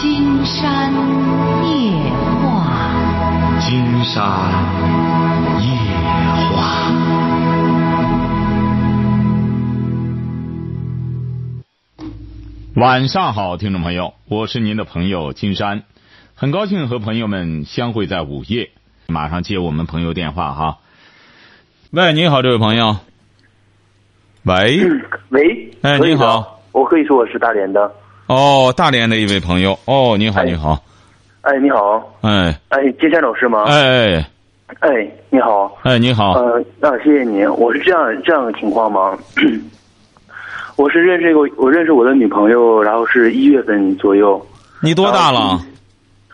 金山夜话，金山夜话。晚上好，听众朋友，我是您的朋友金山，很高兴和朋友们相会在午夜。马上接我们朋友电话哈。喂，你好，这位朋友。喂，喂，哎你好，我可以说我是大连的。哦，大连的一位朋友，哦，你好，哎你好，哎，你好，哎，哎，金山老师吗？哎哎哎，你好，哎，你好，呃，那谢谢你。我是这样这样的情况吗？我是认识一个，我认识我的女朋友，然后是一月份左右。你多大了？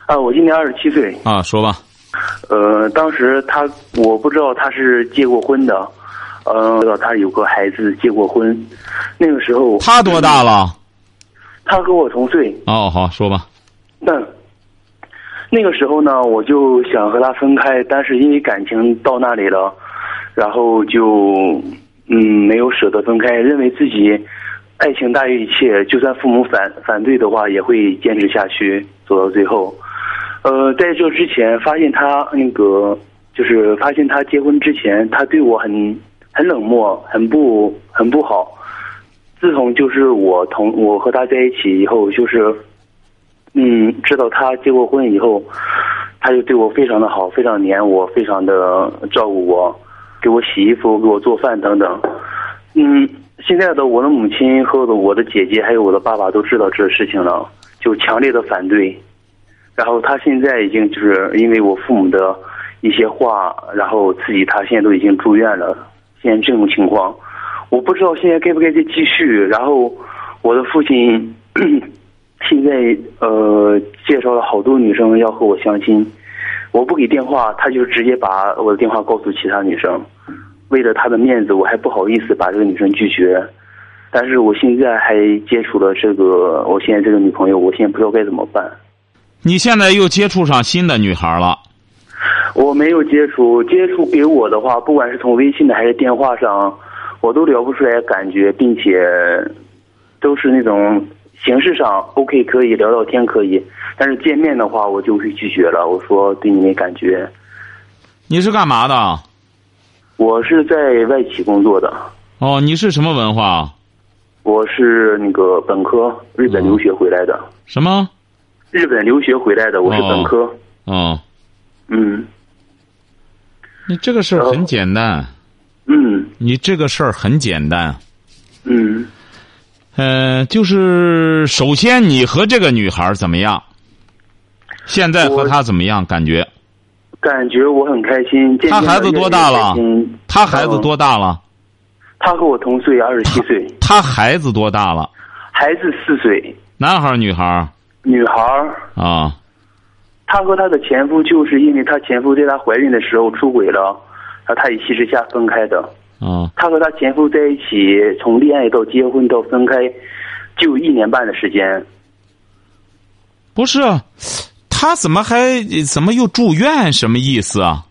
啊，我今年二十七岁。啊，说吧。呃，当时她我不知道她是结过婚的，呃，知道她有个孩子结过婚。那个时候她多大了？她和我同岁。哦，好，说吧。那那个时候呢，我就想和他分开，但是因为感情到那里了，然后就嗯没有舍得分开，认为自己爱情大于一切，就算父母反反对的话，也会坚持下去，走到最后。呃，在这之前，发现他那个就是发现他结婚之前，他对我很很冷漠，很不很不好。自从就是我同我和他在一起以后，就是嗯，知道他结过婚以后，他就对我非常的好，非常黏我，非常的照顾我，给我洗衣服，给我做饭等等。嗯，现在的我的母亲和我的姐姐还有我的爸爸都知道这事情了，就强烈的反对。然后他现在已经就是因为我父母的一些话，然后自己他现在都已经住院了。现在这种情况，我不知道现在该不该再继续。然后我的父亲 现在呃介绍了好多女生要和我相亲，我不给电话，他就直接把我的电话告诉其他女生。为了他的面子，我还不好意思把这个女生拒绝。但是我现在还接触了这个，我现在这个女朋友，我现在不知道该怎么办。你现在又接触上新的女孩了？我没有接触，接触给我的话，不管是从微信的还是电话上，我都聊不出来感觉，并且都是那种形式上 OK 可以聊聊天可以，但是见面的话我就会拒绝了。我说对你没感觉，你是干嘛的？我是在外企工作的，哦，你是什么文化？我是那个本科，日本留学回来的，什么？日本留学回来的，我是本科，哦，嗯你这个事儿很简单，嗯你这个事儿很简单。嗯。呃，就是首先你和这个女孩怎么样？现在和我她怎么样？感觉感觉我很开心。见面她孩子多大了越来越开心她孩子多大了？他和我同岁，二十七岁，她孩子多大了？孩子四岁，男孩儿女孩儿女孩儿。啊？她和她的前夫就是因为她前夫在她怀孕的时候出轨了，然后她一气之下分开的。啊，她和她前夫在一起，从恋爱到结婚到分开，就一年半的时间。不是，她怎么还怎么又住院？什么意思啊？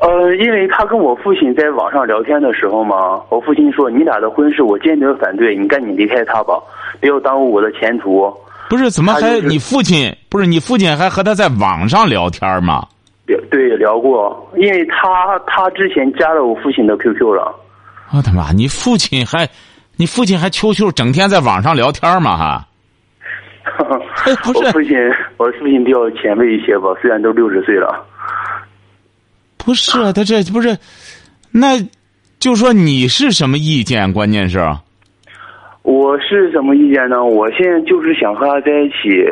呃，因为她跟我父亲在网上聊天的时候嘛，我父亲说：“你俩的婚事我坚决反对，你赶紧离开他吧，不要耽误我的前途。”不是，怎么还就是你父亲不是你父亲还和他在网上聊天吗？聊对聊过，因为他他之前加了我父亲的 QQ 了。我的妈！你父亲还，你父亲还 QQ 整天在网上聊天吗？还 哎不是我父亲，我父亲比较前卫一些吧，虽然都六十岁了。不是啊？他这不是，那就说你是什么意见？关键是我是什么意见呢？我现在就是想和他在一起，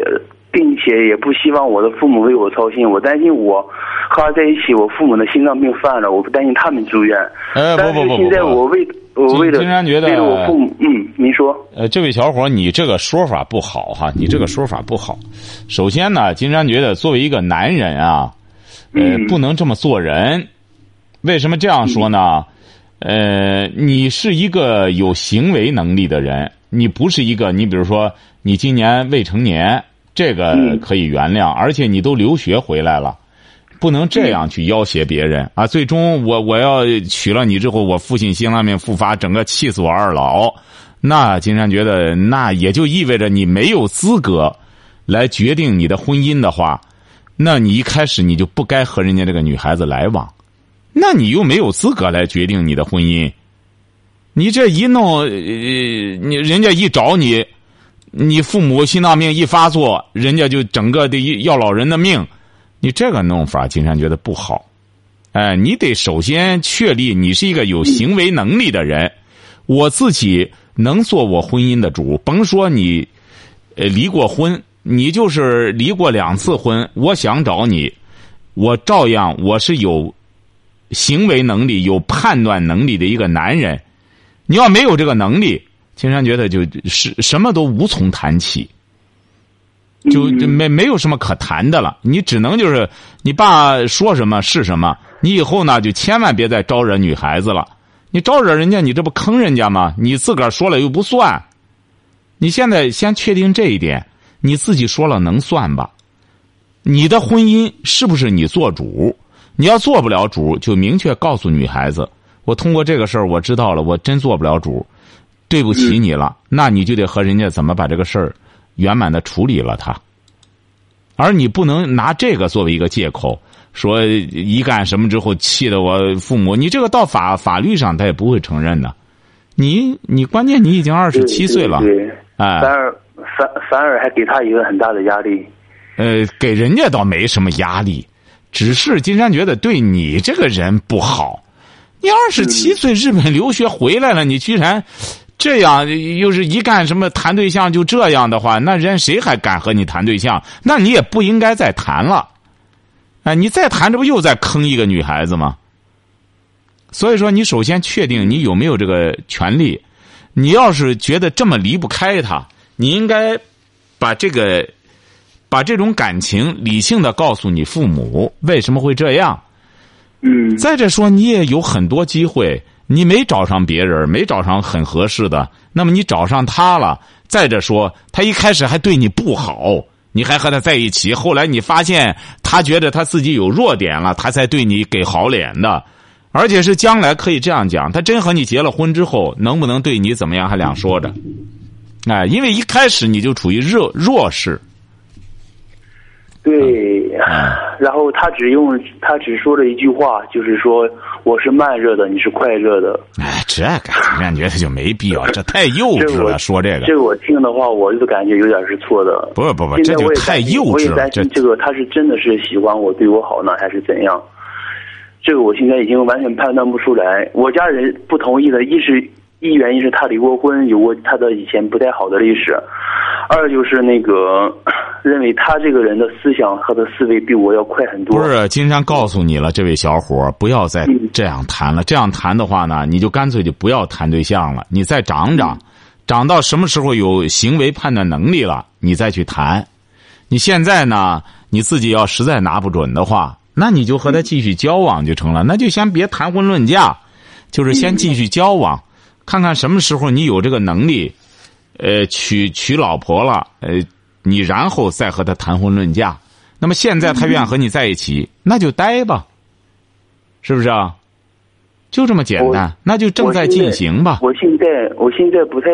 并且也不希望我的父母为我操心。我担心我和他在一起，我父母的心脏病犯了，我不担心他们住院。但是不不不现在我为我为了金山觉得为了我父母，嗯，您说，呃，这位小伙，你这个说法不好哈，你这个说法不好。首先呢，金山觉得作为一个男人啊，呃，嗯不能这么做人。为什么这样说呢？呃，你是一个有行为能力的人，你不是一个，你比如说你今年未成年，这个嗯可以原谅，而且你都留学回来了。不能这样去要挟别人啊！最终我我要娶了你之后，我父亲心脏病复发，整个气死我二老。那金山觉得，那也就意味着你没有资格来决定你的婚姻的话，那你一开始你就不该和人家这个女孩子来往，那你又没有资格来决定你的婚姻。你这一弄，呃，你人家一找你，你父母心脏病一发作，人家就整个的要老人的命，你这个弄法，金山觉得不好。哎，你得首先确立你是一个有行为能力的人，我自己能做我婚姻的主。甭说你，呃，离过婚，你就是离过两次婚，我想找你，我照样我是有行为能力、有判断能力的一个男人。你要没有这个能力，青山觉得就是什么都无从谈起，就没没有什么可谈的了。你只能就是你爸说什么是什么。你以后呢，就千万别再招惹女孩子了。你招惹人家，你这不坑人家吗？你自个儿说了又不算。你现在先确定这一点，你自己说了能算吧？你的婚姻是不是你做主？你要做不了主，就明确告诉女孩子。我通过这个事儿，我知道了，我真做不了主，对不起你了。那你就得和人家怎么把这个事儿圆满的处理了他，而你不能拿这个作为一个借口，说一干什么之后气得我父母，你这个到法法律上他也不会承认的。你你关键你已经二十七岁了，哎，反而反反而还给他一个很大的压力。呃，给人家倒没什么压力，只是金山觉得对你这个人不好。你二十七岁日本留学回来了，你居然这样，又是一干什么谈对象就这样的话，那人谁还敢和你谈对象？那你也不应该再谈了。哎，你再谈，这不又在坑一个女孩子吗？所以说，你首先确定你有没有这个权利。你要是觉得这么离不开他，你应该把这个把这种感情理性的告诉你父母为什么会这样。嗯，再者说，你也有很多机会，你没找上别人，没找上很合适的，那么你找上他了。再者说，他一开始还对你不好，你还和他在一起，后来你发现他觉得他自己有弱点了，他才对你给好脸的，而且是将来可以这样讲，他真和你结了婚之后，能不能对你怎么样还两说着。哎，因为一开始你就处于弱弱势。对，然后他只用他只说了一句话，就是说我是慢热的，你是快热的。哎，这个感觉他就没必要，这太幼稚了。说这个，这个我听的话，我就感觉有点是错的。不不不，这就太幼稚了。这这个他是真的是喜欢我，对我好呢，还是怎样？这个我现在已经完全判断不出来。我家人不同意的，一是一原因是他离过婚，有过他的以前不太好的历史。二就是那个认为他这个人的思想和的思维比我要快很多。不是，金山告诉你了，这位小伙不要再这样谈了。这样谈的话呢，你就干脆就不要谈对象了。你再长长，长到什么时候有行为判断能力了，你再去谈。你现在呢，你自己要实在拿不准的话，那你就和他继续交往就成了。那就先别谈婚论嫁，就是先继续交往，看看什么时候你有这个能力。呃，娶娶老婆了，呃，你然后再和他谈婚论嫁。那么现在他愿和你在一起，那就待吧，是不是啊？就这么简单，那就正在进行吧。我现在我现在不太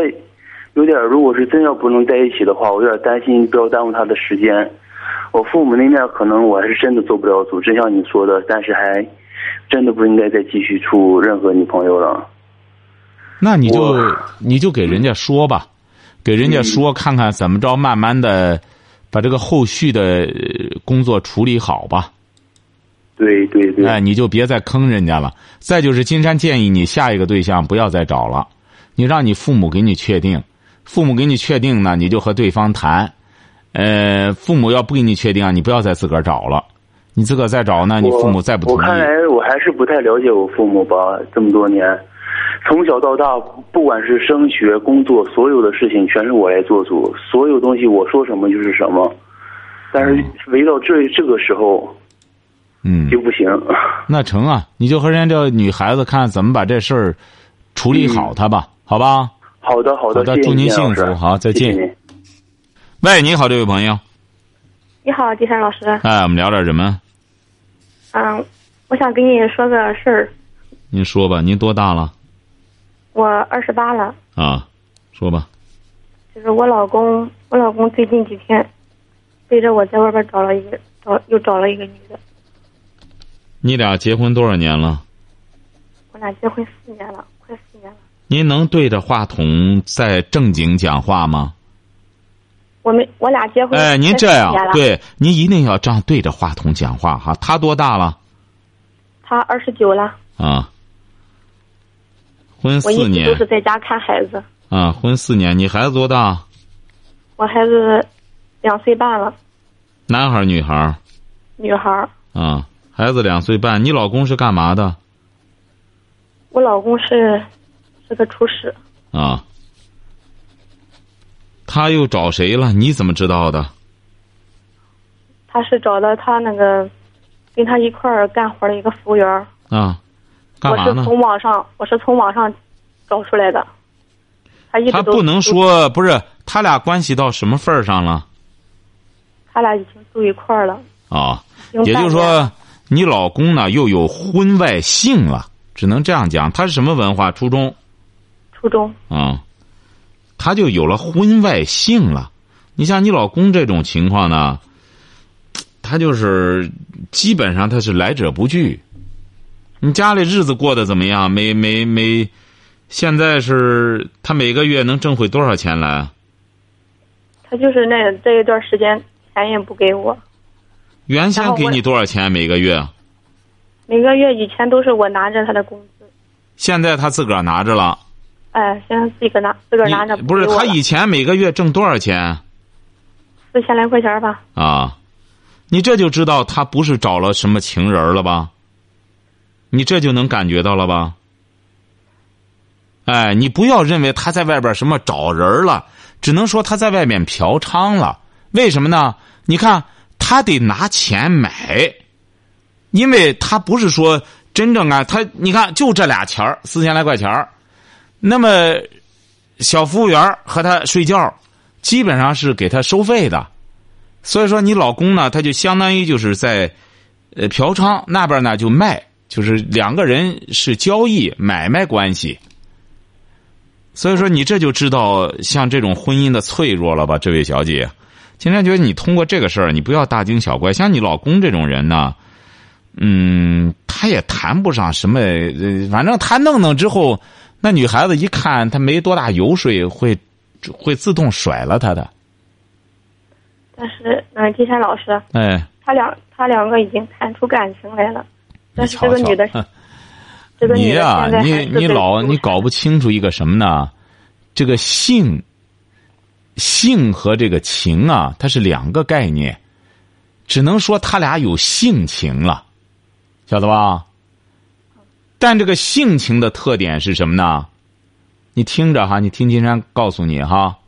有点，如果是真要不能在一起的话，我有点担心，不要耽误他的时间。我父母那面可能我还是真的做不了主，真像你说的，但是还真的不应该再继续处任何女朋友了。那你就你就给人家说吧。给人家说看看怎么着，慢慢的把这个后续的工作处理好吧。对对对。哎，你就别再坑人家了。再就是，金山建议你下一个对象不要再找了，你让你父母给你确定，父母给你确定呢，你就和对方谈。呃，父母要不给你确定，你不要再自个儿找了。你自个儿再找呢，你父母再不同意。我看来我还是不太了解我父母吧，这么多年。从小到大，不管是升学、工作，所有的事情全是我来做主，所有东西我说什么就是什么。但是，围到这这个时候，嗯，就不行。那成啊，你就和人家这女孩子看怎么把这事儿处理好，她吧，好吧？好的，好的，祝您幸福，好，再见。喂，你好，这位朋友。你好，金山老师。哎，我们聊点什么？嗯，我想跟你说个事儿。您说吧，您多大了？我二十八了啊，说吧。就是我老公，我老公最近几天，背着我在外边找了一个找又找了一个女的。你俩结婚多少年了？我俩结婚四年了，快四年了。您能对着话筒再正经讲话吗？我们我俩结婚。哎，您这样对，您一定要这样对着话筒讲话哈。他多大了？他二十九了，啊，婚四年都是在家看孩子。啊，婚四年，你孩子多大？我孩子两岁半了，男孩儿女孩儿？女孩儿。啊，孩子两岁半。你老公是干嘛的？我老公是是个厨师，啊，他又找谁了？你怎么知道的？他是找的他那个跟他一块儿干活的一个服务员。啊，干我是嘛呢？从网上，我是从网上找出来的。他一直不能，说不是，他俩关系到什么份儿上了？他俩已经住一块儿了。啊，也就是说，你老公呢又有婚外性了，只能这样讲。他是什么文化？初中初中，啊，他就有了婚外性了。你像你老公这种情况呢，他就是基本上他是来者不拒。你家里日子过得怎么样？每每每，现在是他每个月能挣回多少钱来啊？他就是那这一段时间钱也不给我，原先给你多少钱每个月？每个月以前都是我拿着他的工资，现在他自个儿拿着了。哎，现在自个拿自个儿拿着你不是他以前每个月挣多少钱四千来块钱吧？啊？你这就知道他不是找了什么情人了吧？你这就能感觉到了吧？哎，你不要认为他在外边什么找人了，只能说他在外面嫖娼了。为什么呢？你看他得拿钱买，因为他不是说真正啊，他你看就这俩钱儿四千来块钱那么小服务员和他睡觉，基本上是给他收费的。所以说，你老公呢，他就相当于就是在呃嫖娼那边呢就卖，就是两个人是交易买卖关系。所以说，你这就知道像这种婚姻的脆弱了吧，这位小姐。金山觉得你通过这个事儿，你不要大惊小怪。像你老公这种人呢，嗯，他也谈不上什么，呃反正他弄弄之后，那女孩子一看他没多大油水，会会自动甩了他的。但是，嗯，金山老师，哎，他两他两个已经谈出感情来了，但是瞧瞧这个女的，哼这个 女的你呀、你你老你搞不清楚一个什么呢？这个性，性和这个情啊，它是两个概念，只能说他俩有性情了，晓得吧？但这个性情的特点是什么呢？你听着哈，你听金山告诉你哈，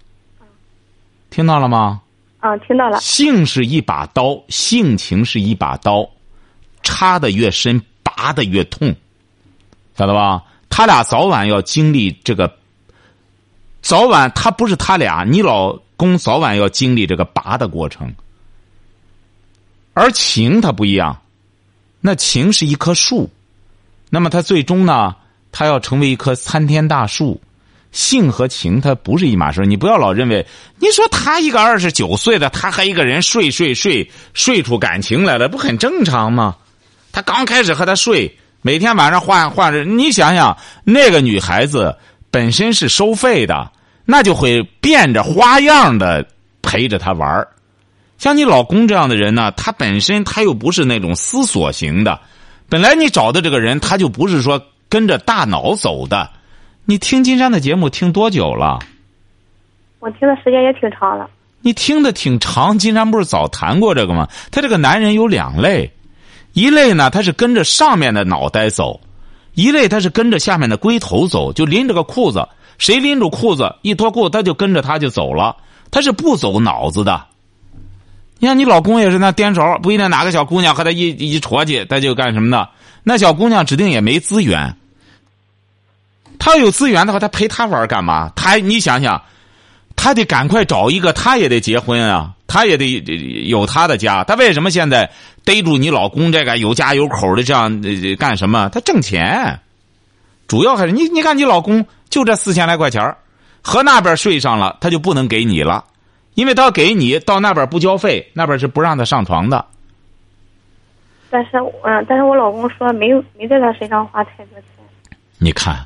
听到了吗？啊，听到了，性是一把刀，性情是一把刀，插的越深，拔的越痛，晓得吧？他俩早晚要经历这个，早晚他不是他俩，你老公早晚要经历这个拔的过程。而情它不一样，那情是一棵树，那么它最终呢，它要成为一棵参天大树。性和情它不是一码事你不要老认为，你说他一个二十九岁的，他和一个人睡睡睡睡出感情来了，不很正常吗？他刚开始和他睡，每天晚上换换着，你想想，那个女孩子本身是收费的，那就会变着花样的陪着他玩儿像你老公这样的人呢，他本身他又不是那种思索型的，本来你找的这个人，他就不是说跟着大脑走的。你听金山的节目听多久了？我听的时间也挺长了。你听的挺长，金山不是早谈过这个吗？他这个男人有两类，一类呢他是跟着上面的脑袋走，一类他是跟着下面的龟头走，就拎着个裤子，谁拎住裤子一脱裤子他就跟着他就走了，他是不走脑子的。你看你老公也是那颠勺，不一定哪个小姑娘和他一一戳去，他就干什么呢？那小姑娘指定也没资源。他有资源的话，他陪他玩干嘛？他你想想，他得赶快找一个，他也得结婚啊，他也得有他的家。他为什么现在逮住你老公这个有家有口的这样、呃、干什么？他挣钱，主要还是你你看你老公就这四千来块钱儿和那边睡上了，他就不能给你了，因为他给你到那边不交费，那边是不让他上床的。但是嗯，但是我老公说没有没在他身上花太多钱。你看，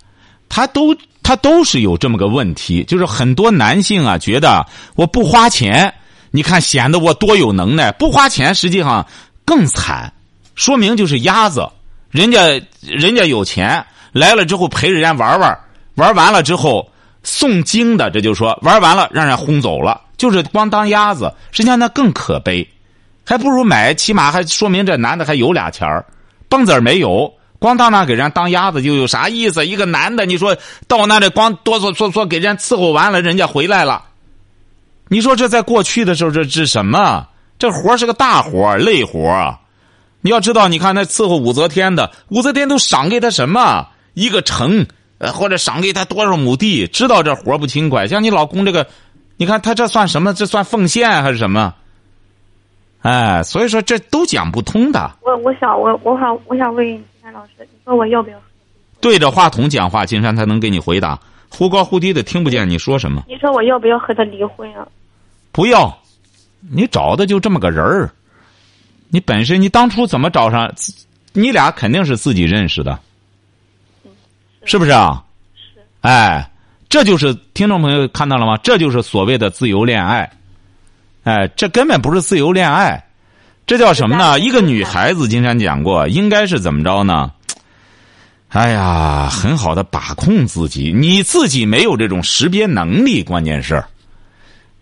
他都他都是有这么个问题，就是很多男性啊觉得我不花钱，你看显得我多有能耐，不花钱实际上更惨，说明就是鸭子，人家人家有钱来了之后陪人家玩玩，玩完了之后诵经的，这就说玩完了让人轰走了，就是光当鸭子，实际上那更可悲。还不如买，起码还说明这男的还有俩钱儿，蹦子没有，光到那给人家当鸭子就有啥意思？一个男的，你说到那里光哆嗦嗦嗦给人伺候完了，人家回来了，你说这在过去的时候这这什么？这活是个大活累活你要知道，你看那伺候武则天的，武则天都赏给他什么？一个城，呃，或者赏给他多少亩地？知道这活不轻快。像你老公这个，你看他这算什么？这算奉献还是什么？哎，所以说这都讲不通的。我我想我我想我想问山老师，你说我要不要？对着话筒讲话，金山才能给你回答。忽高忽低的，听不见你说什么。你说我要不要和他离婚啊？不要，你找的就这么个人儿。你本身你当初怎么找上？你俩肯定是自己认识的，是不是啊？是。哎，这就是听众朋友看到了吗？这就是所谓的自由恋爱。哎，这根本不是自由恋爱，这叫什么呢？一个女孩子，金山讲过，应该是怎么着呢？哎呀，很好的把控自己，你自己没有这种识别能力，关键是，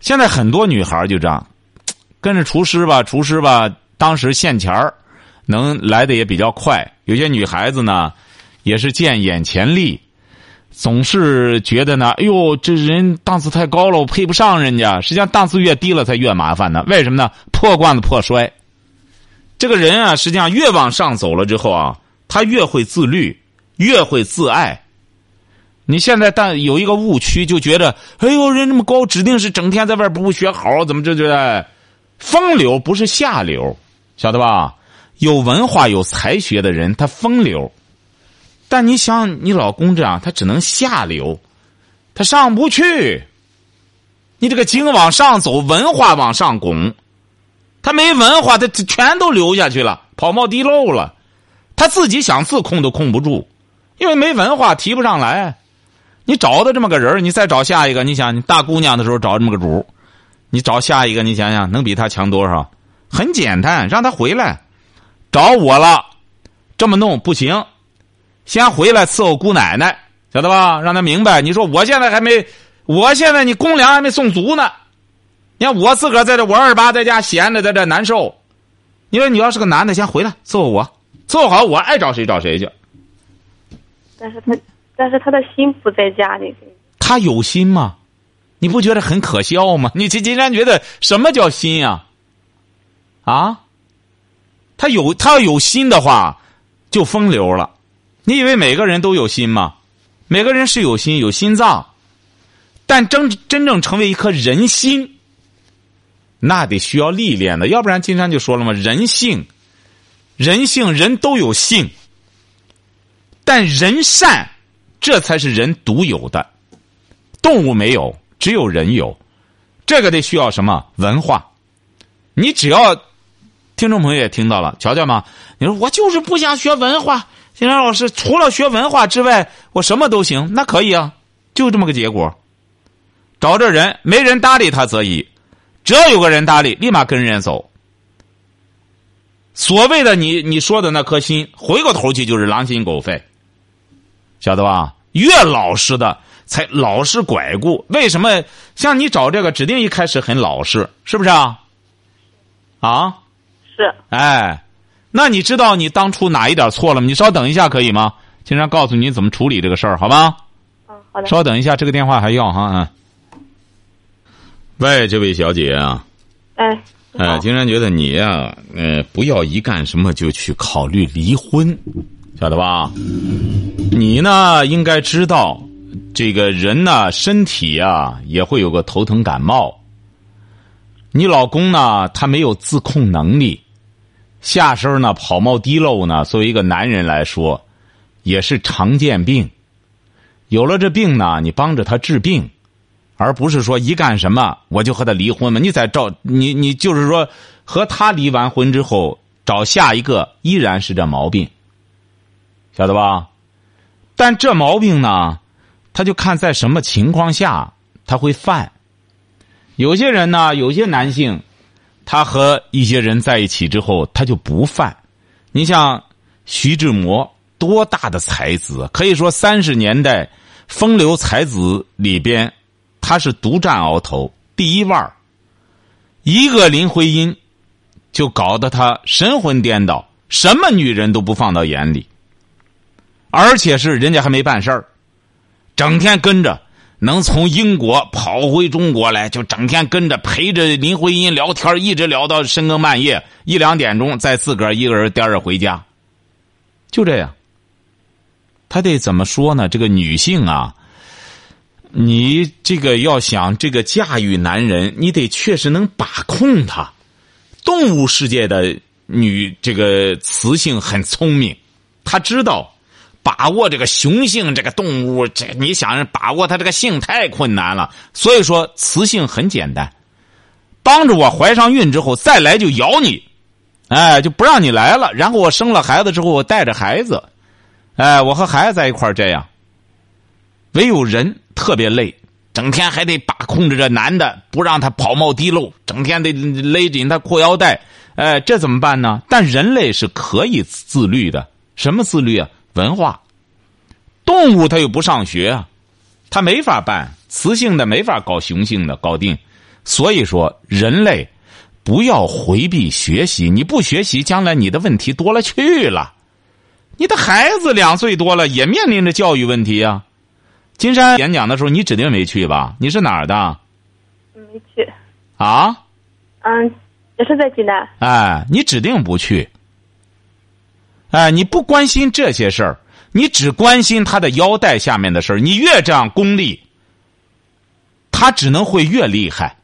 现在很多女孩就这样，跟着厨师吧，厨师吧，当时现钱儿能来的也比较快。有些女孩子呢，也是见眼前利。总是觉得呢，哎呦，这人档次太高了，我配不上人家。实际上，档次越低了才越麻烦呢。为什么呢？破罐子破摔。这个人啊，实际上越往上走了之后啊，他越会自律，越会自爱。你现在但有一个误区，就觉得，哎呦，人这么高，指定是整天在外不学好，怎么这这？风流不是下流，晓得吧？有文化、有才学的人，他风流。但你想你老公这样，他只能下流，他上不去。你这个经往上走，文化往上拱，他没文化，他全都流下去了，跑冒滴漏了。他自己想自控都控不住，因为没文化提不上来。你找的这么个人你再找下一个，你想你大姑娘的时候找这么个主，你找下一个，你想想能比他强多少？很简单，让他回来找我了，这么弄不行。先回来伺候姑奶奶，晓得吧？让他明白。你说我现在还没，我现在你公粮还没送足呢。你看我自个儿在这，我二八在家闲着，在这难受。你说你要是个男的，先回来伺候我，伺候好我爱找谁找谁去。但是他，但是他的心不在家里。他有心吗？你不觉得很可笑吗？你今今天觉得什么叫心呀？啊？他有他要有心的话，就风流了。你以为每个人都有心吗？每个人是有心有心脏，但真真正成为一颗人心，那得需要历练的。要不然金山就说了嘛，人性，人性人都有性，但人善，这才是人独有的，动物没有，只有人有。这个得需要什么文化？你只要听众朋友也听到了，瞧瞧嘛。你说我就是不想学文化。金山老师，除了学文化之外，我什么都行，那可以啊，就这么个结果。找着人，没人搭理他则已，只要有个人搭理，立马跟人走。所谓的你你说的那颗心，回过头去就是狼心狗肺，晓得吧？越老实的才老实拐顾。为什么像你找这个，指定一开始很老实，是不是啊？啊？是。哎。那你知道你当初哪一点错了吗？你稍等一下可以吗？经常告诉你怎么处理这个事儿，好吧？嗯，好的。稍等一下，这个电话还要哈。喂，这位小姐啊。哎。哎，经常觉得你呀，呃，不要一干什么就去考虑离婚，晓得吧？你呢，应该知道，这个人呢，身体呀也会有个头疼感冒。你老公呢，他没有自控能力。下身呢跑冒滴漏呢，作为一个男人来说，也是常见病。有了这病呢，你帮着他治病，而不是说一干什么我就和他离婚嘛。你再找你你就是说和他离完婚之后找下一个依然是这毛病，晓得吧？但这毛病呢，他就看在什么情况下他会犯。有些人呢，有些男性，他和一些人在一起之后，他就不犯。你像徐志摩，多大的才子，可以说三十年代风流才子里边。他是独占鳌头第一腕儿，一个林徽因，就搞得他神魂颠倒，什么女人都不放到眼里，而且是人家还没办事儿，整天跟着，能从英国跑回中国来，就整天跟着陪着林徽因聊天，一直聊到深更半夜一两点钟，再自个儿一个人颠着回家，就这样。他得怎么说呢？这个女性啊。你这个要想这个驾驭男人，你得确实能把控他。动物世界的女这个雌性很聪明，她知道把握这个雄性这个动物，这你想把握它这个性太困难了。所以说雌性很简单，帮着我怀上孕之后再来就咬你，哎就不让你来了。然后我生了孩子之后，我带着孩子，哎我和孩子在一块这样。唯有人。特别累，整天还得把控着这男的，不让他跑冒滴漏，整天得勒紧他裤腰带。哎，这怎么办呢？但人类是可以自律的。什么自律啊？文化。动物它又不上学啊，它没法办。雌性的没法搞雄性的搞定。所以说，人类不要回避学习。你不学习，将来你的问题多了去了。你的孩子两岁多了，也面临着教育问题啊。金山演讲的时候，你指定没去吧？你是哪儿的？没去。啊？嗯，也是在济南。哎，你指定不去。哎，你不关心这些事儿，你只关心他的腰带下面的事儿。你越这样功利，他只能会越厉害。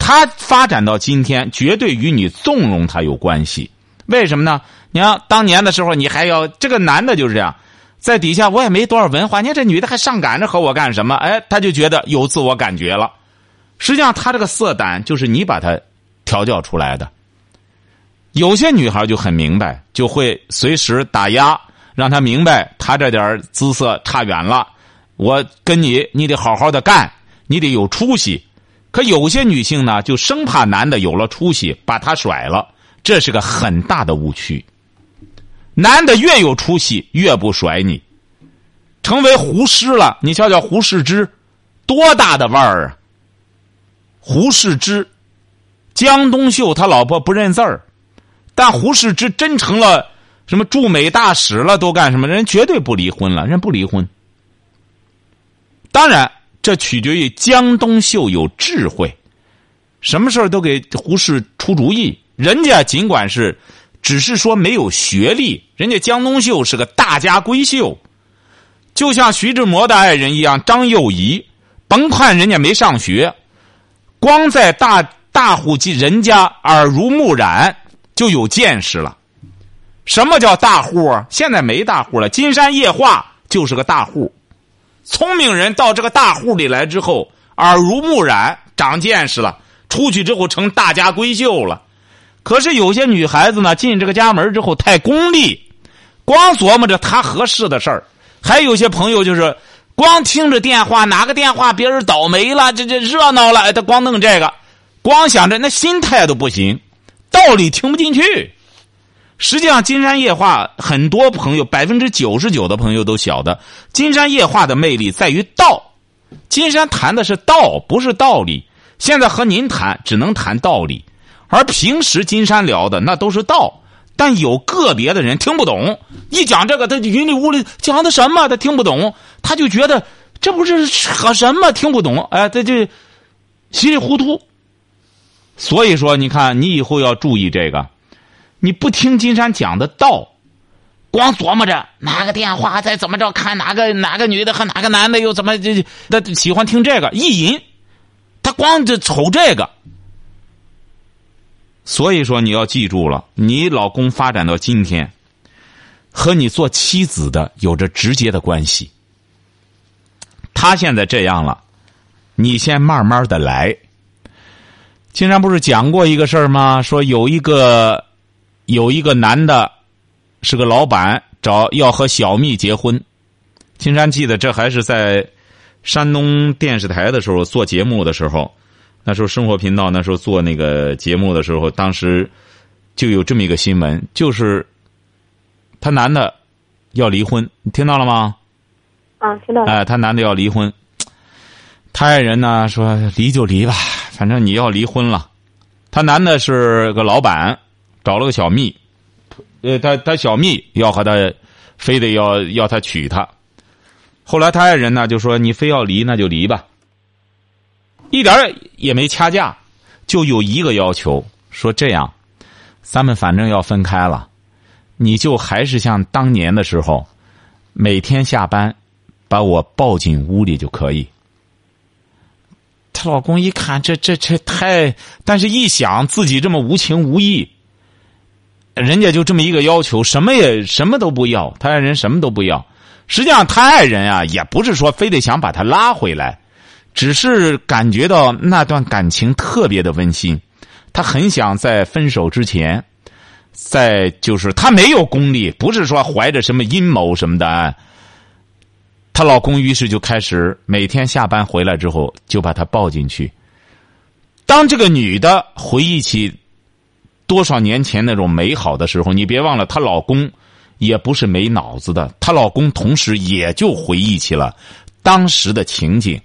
他发展到今天，绝对与你纵容他有关系。为什么呢？你看当年的时候，你还要这个男的就是这样。在底下我也没多少文化，你看这女的还上赶着和我干什么？哎，他就觉得有自我感觉了。实际上，他这个色胆就是你把他调教出来的。有些女孩就很明白，就会随时打压，让他明白他这点姿色差远了。我跟你，你得好好的干，你得有出息。可有些女性呢，就生怕男的有了出息把他甩了，这是个很大的误区。男的越有出息，越不甩你，成为胡适了。你瞧瞧胡适之，多大的腕儿啊！胡适之，江冬秀他老婆不认字儿，但胡适之真成了什么驻美大使了，都干什么？人绝对不离婚了，人不离婚。当然，这取决于江冬秀有智慧，什么事儿都给胡适出主意。人家尽管是。只是说没有学历，人家江冬秀是个大家闺秀，就像徐志摩的爱人一样张幼仪，甭看人家没上学，光在大大户籍人家耳濡目染就有见识了。什么叫大户啊？现在没大户了，金山夜话就是个大户。聪明人到这个大户里来之后，耳濡目染，长见识了，出去之后成大家闺秀了。可是有些女孩子呢，进这个家门之后太功利，光琢磨着她合适的事儿；还有些朋友就是光听着电话，哪个电话别人倒霉了，这这热闹了，他光弄这个，光想着那心态都不行，道理听不进去。实际上，《金山夜话》很多朋友百分之九十九的朋友都晓得，《金山夜话》的魅力在于道。金山谈的是道，不是道理。现在和您谈，只能谈道理。而平时金山聊的那都是道，但有个别的人听不懂，一讲这个他云里雾里讲的什么他听不懂，他就觉得这不是扯什么听不懂，哎，他就稀里糊涂。所以说，你看你以后要注意这个，你不听金山讲的道，光琢磨着哪个电话再怎么着，看哪个哪个女的和哪个男的又怎么这他喜欢听这个意淫，他光就瞅这个。所以说，你要记住了，你老公发展到今天，和你做妻子的有着直接的关系。他现在这样了，你先慢慢的来。经常不是讲过一个事儿吗？说有一个有一个男的，是个老板，找要和小蜜结婚。金山记得这还是在山东电视台的时候做节目的时候，那时候生活频道那时候做那个节目的时候，当时就有这么一个新闻，就是他男的要离婚，你听到了吗？啊，听到了。哎，他男的要离婚，他爱人呢说离就离吧，反正你要离婚了。他男的是个老板，找了个小蜜，呃，他他小蜜要和他，非得要要他娶她。后来他爱人呢就说你非要离那就离吧，一点儿也没掐架，就有一个要求，说这样，咱们反正要分开了，你就还是像当年的时候，每天下班。把我抱进屋里就可以。她老公一看，这这这太……但是一想自己这么无情无义，人家就这么一个要求，什么也什么都不要，他爱人什么都不要。实际上，他爱人啊，也不是说非得想把他拉回来，只是感觉到那段感情特别的温馨，他很想在分手之前，在就是他没有功力，不是说怀着什么阴谋什么的啊。她老公于是就开始每天下班回来之后就把她抱进去。当这个女的回忆起多少年前那种美好的时候，你别忘了她老公也不是没脑子的，她老公同时也就回忆起了当时的情景。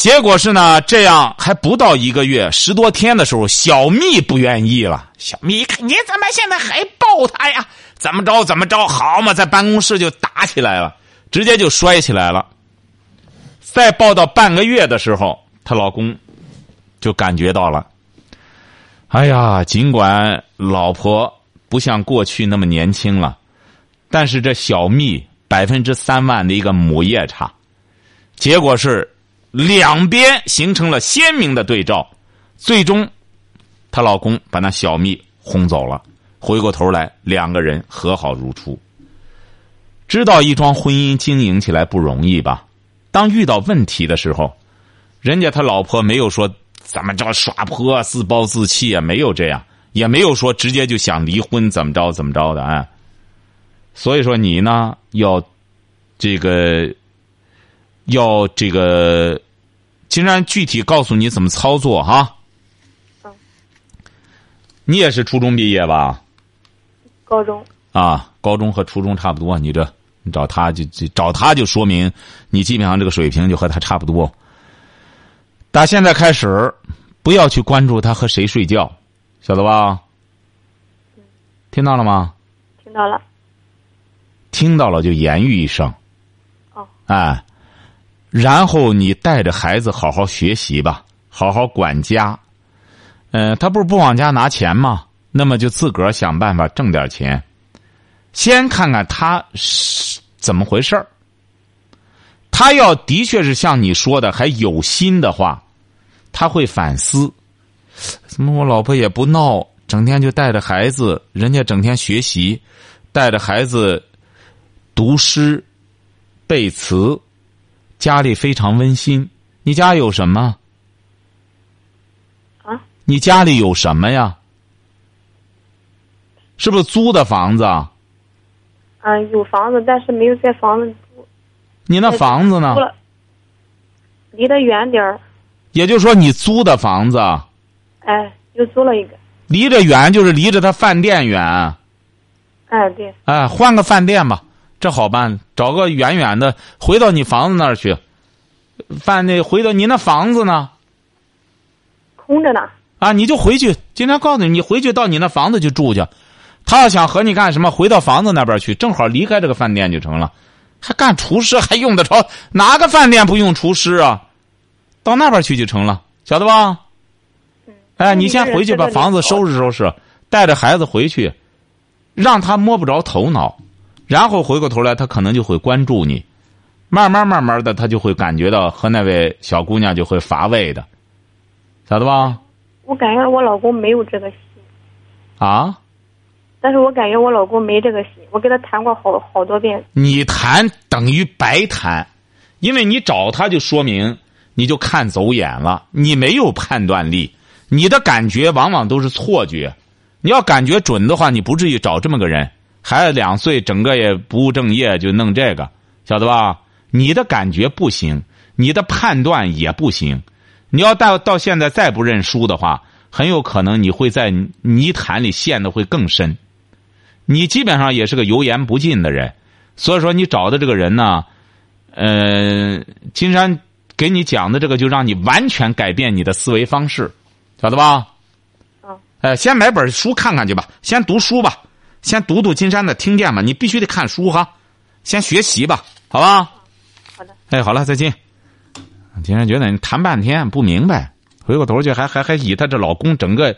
结果是呢，这样还不到一个月，十多天的时候，小蜜不愿意了。小蜜一看，你怎么现在还抱他呀？怎么着怎么着？好嘛，在办公室就打起来了。直接就摔起来了。再抱到半个月的时候，她老公就感觉到了。哎呀，尽管老婆不像过去那么年轻了，但是这小蜜百分之三万的一个母夜叉，结果是两边形成了鲜明的对照。最终，她老公把那小蜜轰走了，回过头来，两个人和好如初。知道一桩婚姻经营起来不容易吧？当遇到问题的时候，人家他老婆没有说怎么着耍泼、自暴自弃啊，没有这样，也没有说直接就想离婚怎么着怎么着的啊。所以说你呢，要这个要这个，金山具体告诉你怎么操作哈。嗯。你也是初中毕业吧？高中。啊，高中和初中差不多，你这。你找他就就找他就说明你基本上这个水平就和他差不多。打现在开始，不要去关注他和谁睡觉，晓得吧？听到了吗？听到了。听到了就言语一声。哦。哎，然后你带着孩子好好学习吧，好好管家。嗯，他不是不往家拿钱吗？那么就自个儿想办法挣点钱。先看看他是怎么回事儿。他要的确是像你说的还有心的话，他会反思：怎么我老婆也不闹，整天就带着孩子，人家整天学习，带着孩子读诗、背词，家里非常温馨。你家有什么？啊？你家里有什么呀？是不是租的房子？啊，有房子，但是没有在房子住。你那房子呢？离得远点儿。也就是说，你租的房子。哎，又租了一个。离着远，就是离着他饭店远。哎，对。哎，换个饭店吧，这好办。找个远远的，回到你房子那儿去。饭那回到你那房子呢？空着呢。啊，你就回去。今天告诉你，你回去到你那房子去住去。他要想和你干什么，回到房子那边去，正好离开这个饭店就成了。还干厨师，还用得着哪个饭店不用厨师啊？到那边去就成了，晓得吧？哎，你先回去把房子收拾收拾，带着孩子回去，让他摸不着头脑，然后回过头来，他可能就会关注你。慢慢慢慢的，他就会感觉到和那位小姑娘就会乏味的，咋的吧？我感觉我老公没有这个心。啊？但是我感觉我老公没这个心，我跟他谈过好好多遍。你谈等于白谈，因为你找他就说明你就看走眼了，你没有判断力，你的感觉往往都是错觉。你要感觉准的话，你不至于找这么个人。孩子两岁，整个也不务正业，就弄这个，晓得吧？你的感觉不行，你的判断也不行。你要到到现在再不认输的话，很有可能你会在泥潭里陷的会更深。你基本上也是个油盐不进的人，所以说你找的这个人呢，呃，金山给你讲的这个，就让你完全改变你的思维方式，晓得吧？嗯。哎，先买本书看看去吧，先读书吧。先读读金山的听见吧，你必须得看书哈，先学习吧，好吧？好的。哎，好了，再见。金山觉得你谈半天不明白，回过头去还还还以他这老公整个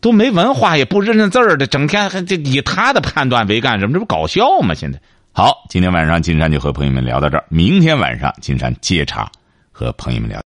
都没文化也不认认字儿的，整天还这以他的判断为干什么？这不搞笑吗？现在好，今天晚上金山就和朋友们聊到这儿，明天晚上金山接茬和朋友们聊。